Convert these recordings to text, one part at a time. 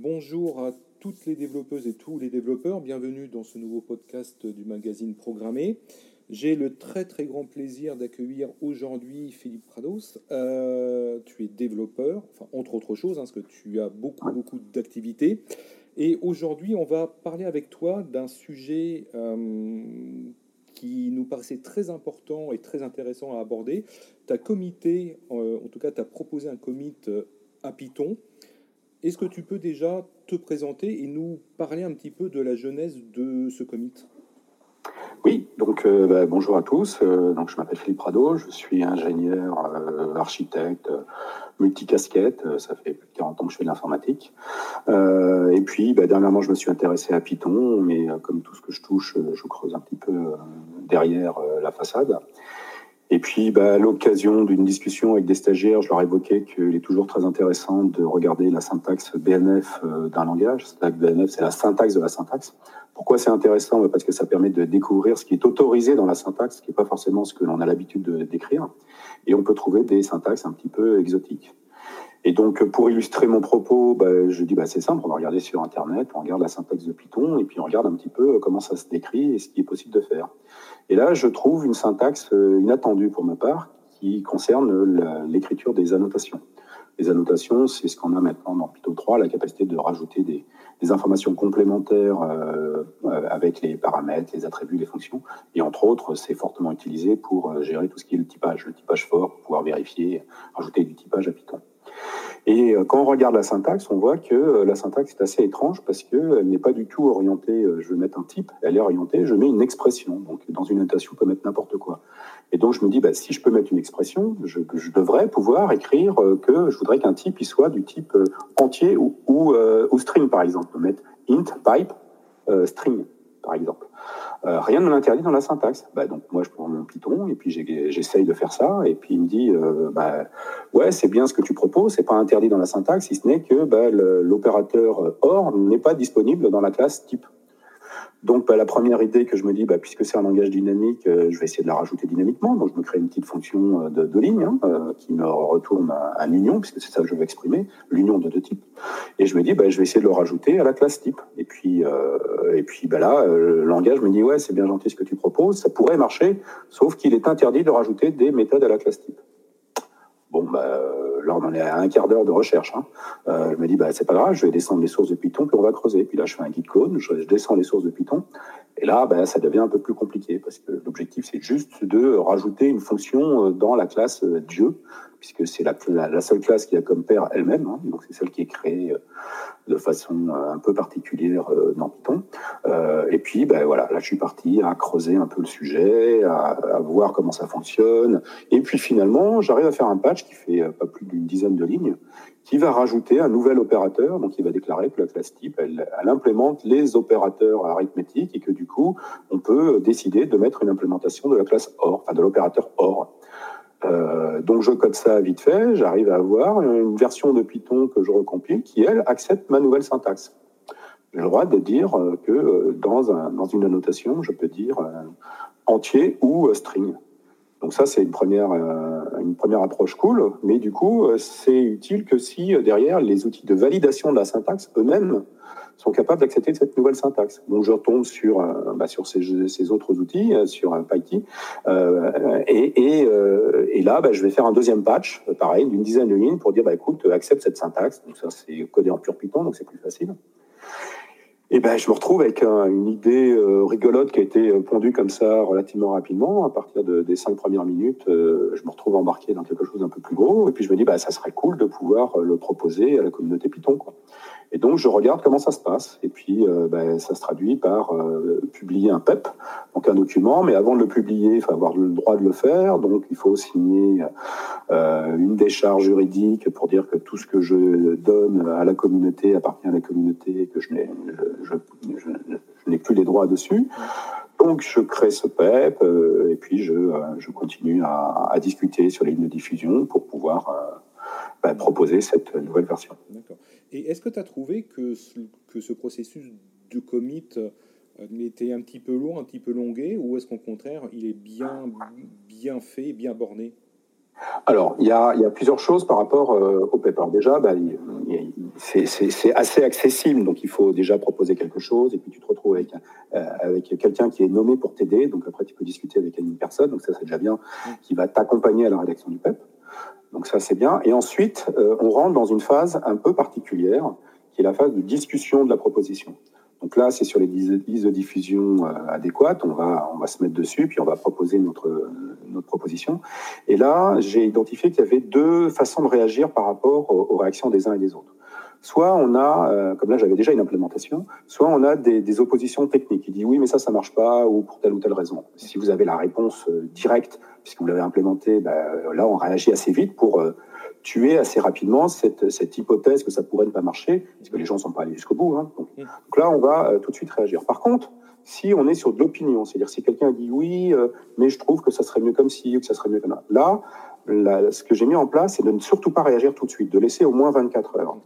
Bonjour à toutes les développeuses et tous les développeurs. Bienvenue dans ce nouveau podcast du magazine Programmé. J'ai le très très grand plaisir d'accueillir aujourd'hui Philippe Prados. Euh, tu es développeur, entre autres choses, hein, parce que tu as beaucoup beaucoup d'activités. Et aujourd'hui, on va parler avec toi d'un sujet euh, qui nous paraissait très important et très intéressant à aborder. Tu as comité, euh, en tout cas, tu proposé un commit à Python. Est-ce que tu peux déjà te présenter et nous parler un petit peu de la genèse de ce commit oui, donc euh, bah, bonjour à tous. Euh, donc je m'appelle Philippe Prado, je suis ingénieur, euh, architecte, multicasquette. Ça fait plus de 40 ans que je fais de l'informatique. et puis bah, dernièrement, je me suis intéressé à Python, mais comme tout ce que je touche, je creuse un petit peu derrière la façade. Et puis, bah, à l'occasion d'une discussion avec des stagiaires, je leur évoquais qu'il est toujours très intéressant de regarder la syntaxe BNF euh, d'un langage. BNF, c'est la syntaxe de la syntaxe. Pourquoi c'est intéressant? Bah, Parce que ça permet de découvrir ce qui est autorisé dans la syntaxe, ce qui n'est pas forcément ce que l'on a l'habitude d'écrire. Et on peut trouver des syntaxes un petit peu exotiques. Et donc, pour illustrer mon propos, bah, je dis, bah, c'est simple, on va regarder sur Internet, on regarde la syntaxe de Python, et puis on regarde un petit peu comment ça se décrit et ce qui est possible de faire. Et là, je trouve une syntaxe euh, inattendue pour ma part, qui concerne l'écriture des annotations. Les annotations, c'est ce qu'on a maintenant dans Python 3, la capacité de rajouter des, informations complémentaires euh, euh, avec les paramètres, les attributs, les fonctions. Et entre autres, c'est fortement utilisé pour gérer tout ce qui est le typage, le typage fort, pouvoir vérifier, rajouter du typage à Python. Et euh, quand on regarde la syntaxe, on voit que euh, la syntaxe est assez étrange parce qu'elle n'est pas du tout orientée, euh, je vais mettre un type, elle est orientée, je mets une expression. Donc dans une notation, on peut mettre n'importe quoi. Et donc je me dis, bah, si je peux mettre une expression, je, devrais pouvoir écrire que je voudrais qu'un type soit du type entier ou, ou, string, par exemple. On peut mettre int, pipe, string, par exemple. Euh, rien ne l'interdit dans la syntaxe. Bah, donc moi je prends mon Python et puis j'essaye de faire ça et puis il me dit euh, bah, ouais c'est bien ce que tu proposes, c'est pas interdit dans la syntaxe si ce n'est que bah, l'opérateur OR n'est pas disponible dans la classe type. Donc, bah, la première idée que je me dis, bah, puisque c'est un langage dynamique, euh, je vais essayer de la rajouter dynamiquement. Donc, je me crée une petite fonction euh, de, ligne hein, euh, qui me retourne un, union, puisque c'est ça que je veux exprimer, l'union de deux types. Et je me dis, bah, je vais essayer de le rajouter à la classe type. Et puis, et puis bah, là, le langage me dit, ouais, c'est bien gentil ce que tu proposes, ça pourrait marcher, sauf qu'il est interdit de rajouter des méthodes à la classe type. Bon, bah, euh, là, on en est à un quart d'heure de recherche. Hein. Euh, je me dis, bah, c'est pas grave, je vais descendre les sources de Python, puis on va creuser. Puis là, je fais un guide code, je, descends les sources de Python. Et là, bah, ça devient un peu plus compliqué parce que l'objectif, c'est juste de rajouter une fonction euh, dans la classe Dieu, puisque c'est la, seule classe qui a comme père elle-même. Hein. donc, c'est celle qui est créée de façon euh, un peu particulière euh, dans Python. Euh, et puis, ben voilà, là, je suis parti à creuser un peu le sujet, à, voir comment ça fonctionne. Et puis, finalement, j'arrive à faire un patch qui fait pas plus d'une dizaine de lignes, qui va rajouter un nouvel opérateur. Donc, il va déclarer que la classe type, elle, elle implémente les opérateurs arithmétiques et que du coup, on peut décider de mettre une implémentation de la classe OR, enfin de l'opérateur OR. Euh, donc je code ça vite fait, j'arrive à avoir une version de Python que je recompile qui, elle, accepte ma nouvelle syntaxe. J'ai le droit de dire euh, que euh, dans, un, dans une annotation, je peux dire entier ou string. Donc ça, c'est une première, une première approche cool, mais du coup, c'est utile que si derrière, les outils de validation de la syntaxe eux-mêmes sont capables d'accepter cette nouvelle syntaxe. Donc je retombe sur, euh, bah, sur ces, autres outils, euh, sur un PyTy, euh, et, et, euh, et, là, bah, je vais faire un deuxième patch, pareil, d'une dizaine de lignes, pour dire, bah, écoute, accepte cette syntaxe. Donc ça, c'est codé en pur Python, donc c'est plus facile. Et ben, je me retrouve avec une idée rigolote qui a été pondue comme ça relativement rapidement. À partir de, des cinq premières minutes, je me retrouve embarqué dans quelque chose d'un peu plus gros. Et puis je me dis, bah, ça serait cool de pouvoir le proposer à la communauté Python. Quoi. Et donc, je regarde comment ça se passe. Et puis, euh, ben, ça se traduit par euh, publier un PEP, donc un document. Mais avant de le publier, il faut avoir le droit de le faire. Donc, il faut signer euh, une décharge juridique pour dire que tout ce que je donne à la communauté appartient à la communauté et que je n'ai, plus les droits dessus. Donc, je crée ce PEP et puis je, je continue à, discuter sur les lignes de diffusion pour pouvoir ben, proposer cette nouvelle version. D'accord. Et est-ce que tu as trouvé que ce, que ce processus de commit euh, était un petit peu long, un petit peu longué, ou est-ce qu'au contraire, il est bien, bien fait, bien borné? Alors, il y, a, plusieurs choses par rapport euh, au PEP. déjà, bah, c'est assez accessible, donc il faut déjà proposer quelque chose, et puis tu te retrouves avec, euh, avec quelqu'un qui est nommé pour t'aider, donc après tu peux discuter avec une personne, donc ça c'est déjà bien, qui va t'accompagner à la rédaction du PEP. Donc ça c'est bien. Et ensuite, euh, on rentre dans une phase un peu particulière, qui est la phase de discussion de la proposition. Donc là, c'est sur les listes de diffusion euh, adéquates, on va, on va se mettre dessus, puis on va proposer notre, notre proposition. Et là, j'ai identifié qu'il y avait deux façons de réagir par rapport aux réactions des uns et des autres. Soit on a, euh, comme là j'avais déjà une implémentation, soit on a des, oppositions techniques. Il dit oui mais ça ça marche pas ou pour telle ou telle raison. Si vous avez la réponse euh, directe puisque vous l'avez implémenté, ben, là on réagit assez vite pour tuer assez rapidement cette, cette, hypothèse que ça pourrait ne pas marcher, parce que les gens ne sont pas allés jusqu'au bout. Hein. Donc, là, on va tout de suite réagir. Par contre, si on est sur de l'opinion, c'est-à-dire si quelqu'un dit oui, mais je trouve que ça serait mieux comme ci, ou que ça serait mieux comme ça, là, là ce que j'ai mis en place, c'est de ne surtout pas réagir tout de suite, de laisser au moins 24 heures.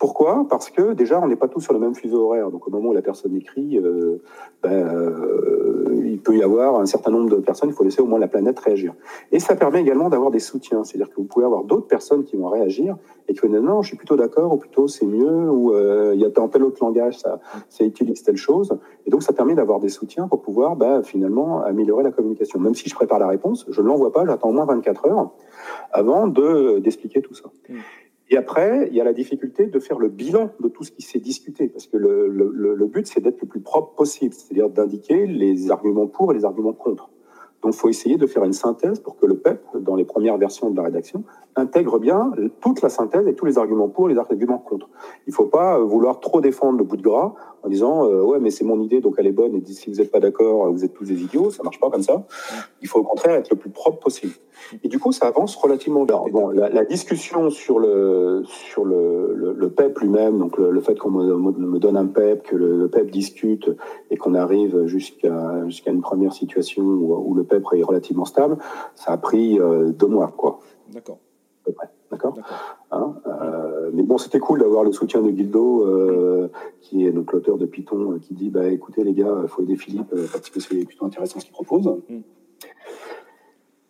Pourquoi? Parce que déjà, on n'est pas tous sur le même fuseau horaire. Donc, au moment où la personne écrit, euh, ben, euh, il peut y avoir un certain nombre de personnes. Il faut laisser au moins la planète réagir. Et ça permet également d'avoir des soutiens. C'est-à-dire que vous pouvez avoir d'autres personnes qui vont réagir et qui vont dire non, je suis plutôt d'accord, ou plutôt c'est mieux, ou euh, il y a dans tel autre langage, ça, ça utilise telle chose. Et donc, ça permet d'avoir des soutiens pour pouvoir ben, finalement améliorer la communication. Même si je prépare la réponse, je ne l'envoie pas, j'attends au moins 24 heures avant de d'expliquer tout ça. Mmh. Et après, il y a la difficulté de faire le bilan de tout ce qui s'est discuté, parce que le, but, c'est d'être le plus propre possible, c'est-à-dire d'indiquer les arguments pour et les arguments contre. Donc, il faut essayer de faire une synthèse pour que le PEP, dans les premières versions de la rédaction, intègre bien toute la synthèse et tous les arguments pour et les arguments contre. Il ne faut pas vouloir trop défendre le bout de gras en disant euh, ouais mais c'est mon idée donc elle est bonne et si vous n'êtes pas d'accord vous êtes tous des idiots ça marche pas comme ça. Il faut au contraire être le plus propre possible. Et du coup ça avance relativement bien bon la, discussion sur le sur le, le, PEP lui-même donc le, fait qu'on me, donne un PEP que le, PEP discute et qu'on arrive jusqu'à jusqu'à une première situation où, le Est relativement stable ça a pris euh, deux mois quoi d'accord D'accord? Hein, euh, Mais bon, c'était cool d'avoir le soutien de Guildo, euh, qui est donc l'auteur de Python, euh, qui dit bah, écoutez, les gars, il faut aider Philippe parce que c'est plutôt intéressant ce qu'il propose. Mm.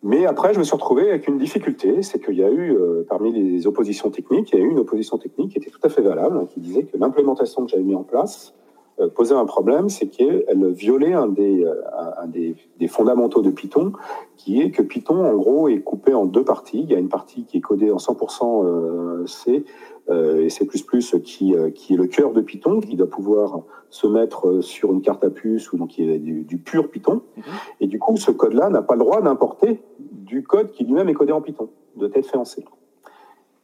Mais après, je me suis retrouvé avec une difficulté, c'est qu'il y a eu, parmi les oppositions techniques, il y a eu une opposition technique qui était tout à fait valable, hein, qui disait que l'implémentation que j'avais mis en place posait un problème, c'est qu'elle violait un, des, euh, un des, des, fondamentaux de Python, qui est que Python, en gros, est coupé en deux parties. Il y a une partie qui est codée en 100% euh, C et C++, qui, qui est le cœur de Python, qui doit pouvoir se mettre sur une carte à puce ou donc qui est du, du pur Python. Mm-hmm. Et du coup, ce code-là n'a pas le droit d'importer du code qui lui-même est codé en Python, doit être fait en C.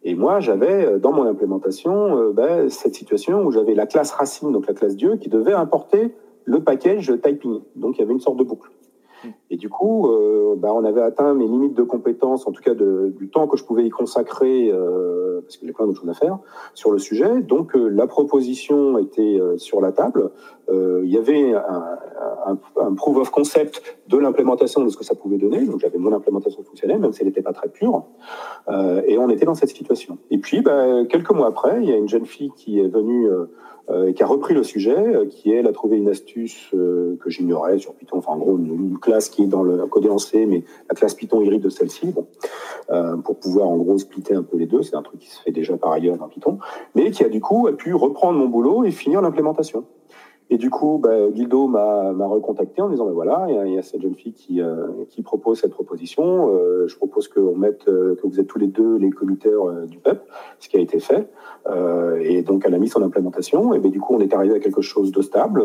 Et moi, j'avais euh, dans mon implémentation euh, ben, cette situation où j'avais la classe racine, donc la classe Dieu, qui devait importer le package typing. Donc il y avait une sorte de boucle. Et du coup, euh, bah, on avait atteint mes limites de compétences, en tout cas de, du temps que je pouvais y consacrer, euh, parce que j'ai plein d'autres choses à faire sur le sujet. Donc euh, la proposition était euh, sur la table. Euh, il y avait un, proof of concept de l'implémentation de ce que ça pouvait donner. Donc j'avais mon implémentation fonctionnelle, même si elle n'était pas très pure. et on était dans cette situation. Et puis, bah, quelques mois après, il y a une jeune fille qui est venue euh, qui a repris le sujet, euh, qui elle a trouvé une astuce euh, que j'ignorais sur Python, enfin en gros une, classe qui est dans le codé en mais la classe Python hybride de celle-ci, pour pouvoir en gros splitter un peu les deux, c'est un truc qui se fait déjà par ailleurs dans Python, mais qui a du coup a pu reprendre mon boulot et finir l'implémentation. Et du coup, bah, Guildo m'a recontacté en disant, ben voilà, il y, a cette jeune fille qui, euh, qui propose cette proposition. Euh, je propose qu'on mette, euh, que vous êtes tous les deux les committeurs du PEP, ce qui a été fait. et donc, elle a mis son implémentation. Et ben, du coup, on est arrivé à quelque chose de stable.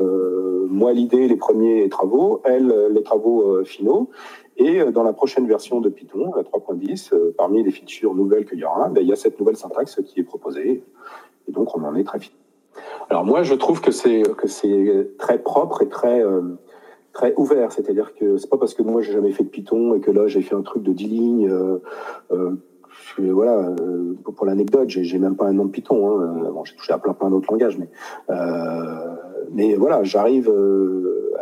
moi, l'idée, les premiers travaux, elle, les travaux finaux. Et dans la prochaine version de Python, la 3.10, parmi les features nouvelles qu'il y aura, ben, il y a cette nouvelle syntaxe qui est proposée. Et donc, on en est très fiers. Alors moi, je trouve que c'est que c'est très propre et très euh, très ouvert. C'est-à-dire que c'est pas parce que moi j'ai jamais fait de Python et que là j'ai fait un truc de 10 lignes. Euh, euh, voilà, euh, pour l'anecdote, j'ai même pas un nom de Python. Hein. Bon, j'ai touché à plein plein d'autres langages, mais mais voilà, j'arrive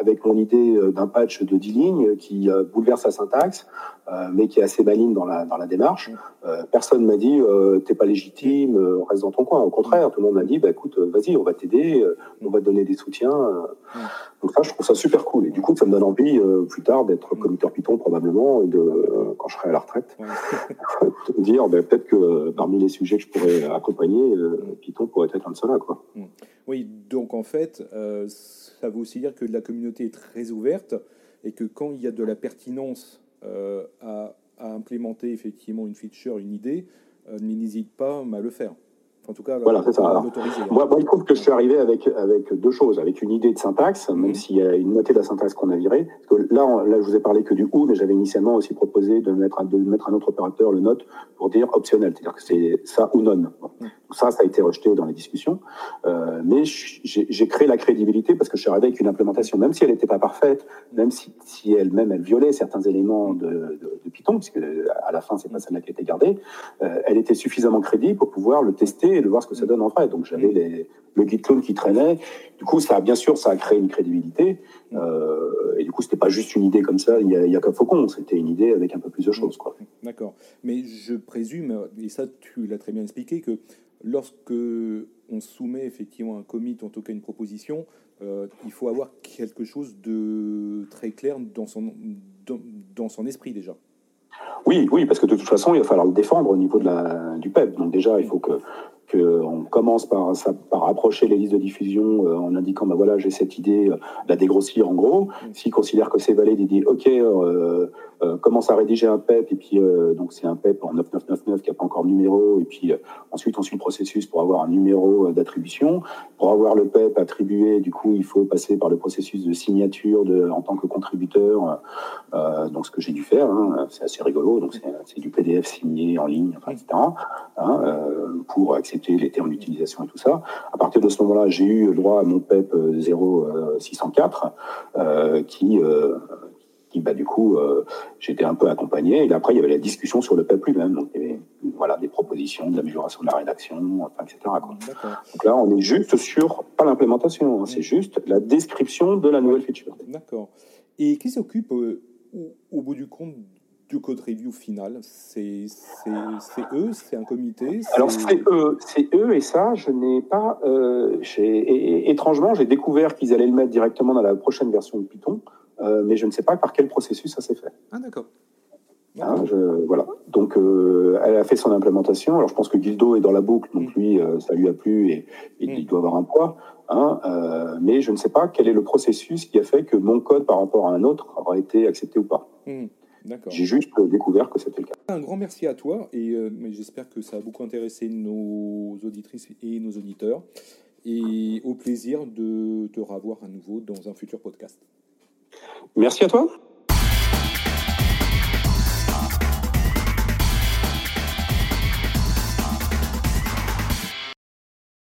avec mon idée d'un patch de 10 lignes qui bouleverse la syntaxe, mais qui est assez maligne dans la, dans la démarche. personne m'a dit t'es pas légitime, reste dans ton coin. Au contraire, tout le monde m'a dit bah, écoute, vas-y, on va t'aider, on va te donner des soutiens. Donc ça, je trouve ça super cool. Et du coup, ça me donne envie plus tard d'être commuteur Python probablement, et de, quand je serai à la retraite, de dire bah, peut-être que parmi les sujets que je pourrais accompagner, Python pourrait être un de ceux-là. Quoi. Oui, donc en fait, euh, ça veut aussi dire que la communauté est très ouverte et que quand il y a de la pertinence euh, à, implémenter effectivement une feature, une idée, euh, n'hésite pas à le faire. En tout cas, voilà, c'est ça. Hein. moi, moi, il trouve que je suis arrivé avec, avec deux choses. Avec une idée de syntaxe, même mhm. s'il y a une moitié de la syntaxe qu'on a virée. Parce que là, là, je vous ai parlé que du ou, mais j'avais initialement aussi proposé de mettre, de mettre un autre opérateur, le note, pour dire optionnel. C'est-à-dire que c'est ça ou non. Ça, ça a été rejeté dans les discussions. Euh, mais j'ai créé la crédibilité parce que je suis arrivé avec une implémentation, même si elle n'était pas parfaite, même si, si elle-même, elle violait certains éléments de, de, de Python, puisque à la fin, c'est pas celle-là qui a été gardée, euh, elle était suffisamment crédible pour pouvoir le tester et de voir ce que ça donne en vrai. Donc j'avais mm. les, le clone qui traînait. Du coup, ça bien sûr, ça a créé une crédibilité. Euh, et du coup, c'était pas juste une idée comme ça. Il y a, y a qu'un faucon. C'était une idée avec un peu plus de choses, quoi. D'accord. Mais je présume, et ça, tu l'as très bien expliqué, que lorsque on soumet effectivement un commit, en tout cas une proposition, euh, il faut avoir quelque chose de très clair dans son, dans son esprit déjà. Oui, oui, parce que de toute façon, il va falloir le défendre au niveau de la, du PEP. Donc déjà, il faut que qu'on commence par, par approcher les listes de diffusion euh, en indiquant, bah voilà, j'ai cette idée, euh, la dégrossir en gros. Mm. S'il considère que c'est valide, il dit, OK, euh, euh, commence à rédiger un PEP, et puis euh, donc c'est un PEP en 9999 qui n'a pas encore de numéro, et puis ensuite on suit le processus pour avoir un numéro d'attribution. Pour avoir le PEP attribué, du coup, il faut passer par le processus de signature en tant que contributeur. donc ce que j'ai dû faire, hein, c'est assez rigolo, donc c'est du PDF signé en ligne, enfin, etc. Hein, pour accepter les termes d'utilisation et tout ça. À partir de ce moment-là, j'ai eu droit à mon PEP 0604 euh, euh, qui euh, qui bah, du coup j'étais un peu accompagné. Et après il y avait la discussion sur le PEP lui-même. Donc il y avait voilà des propositions d'amélioration de la rédaction enfin, etc donc là on est juste sur pas l'implémentation hein, c'est juste la description de la nouvelle feature. D'accord. Et qui s'occupe au bout du compte du code review final? C'est eux? C'est un comité? Alors c'est eux, c'est eux et ça, je n'ai pas. Euh, étrangement, j'ai découvert qu'ils allaient le mettre directement dans la prochaine version de Python, euh, mais je ne sais pas par quel processus ça s'est fait. Ah d'accord. Hein, voilà. Donc, euh, elle a fait son implémentation. Alors, je pense que Guildo est dans la boucle, donc mm. lui, ça lui a plu et, mm. il doit avoir un poids. Hein, mais je ne sais pas quel est le processus qui a fait que mon code par rapport à un autre aura été accepté ou pas. Mm. J'ai juste découvert que c'était le cas. Un grand merci à toi et euh, j'espère que ça a beaucoup intéressé nos auditrices et nos auditeurs. Et au plaisir de te revoir à nouveau dans un futur podcast. Merci à toi.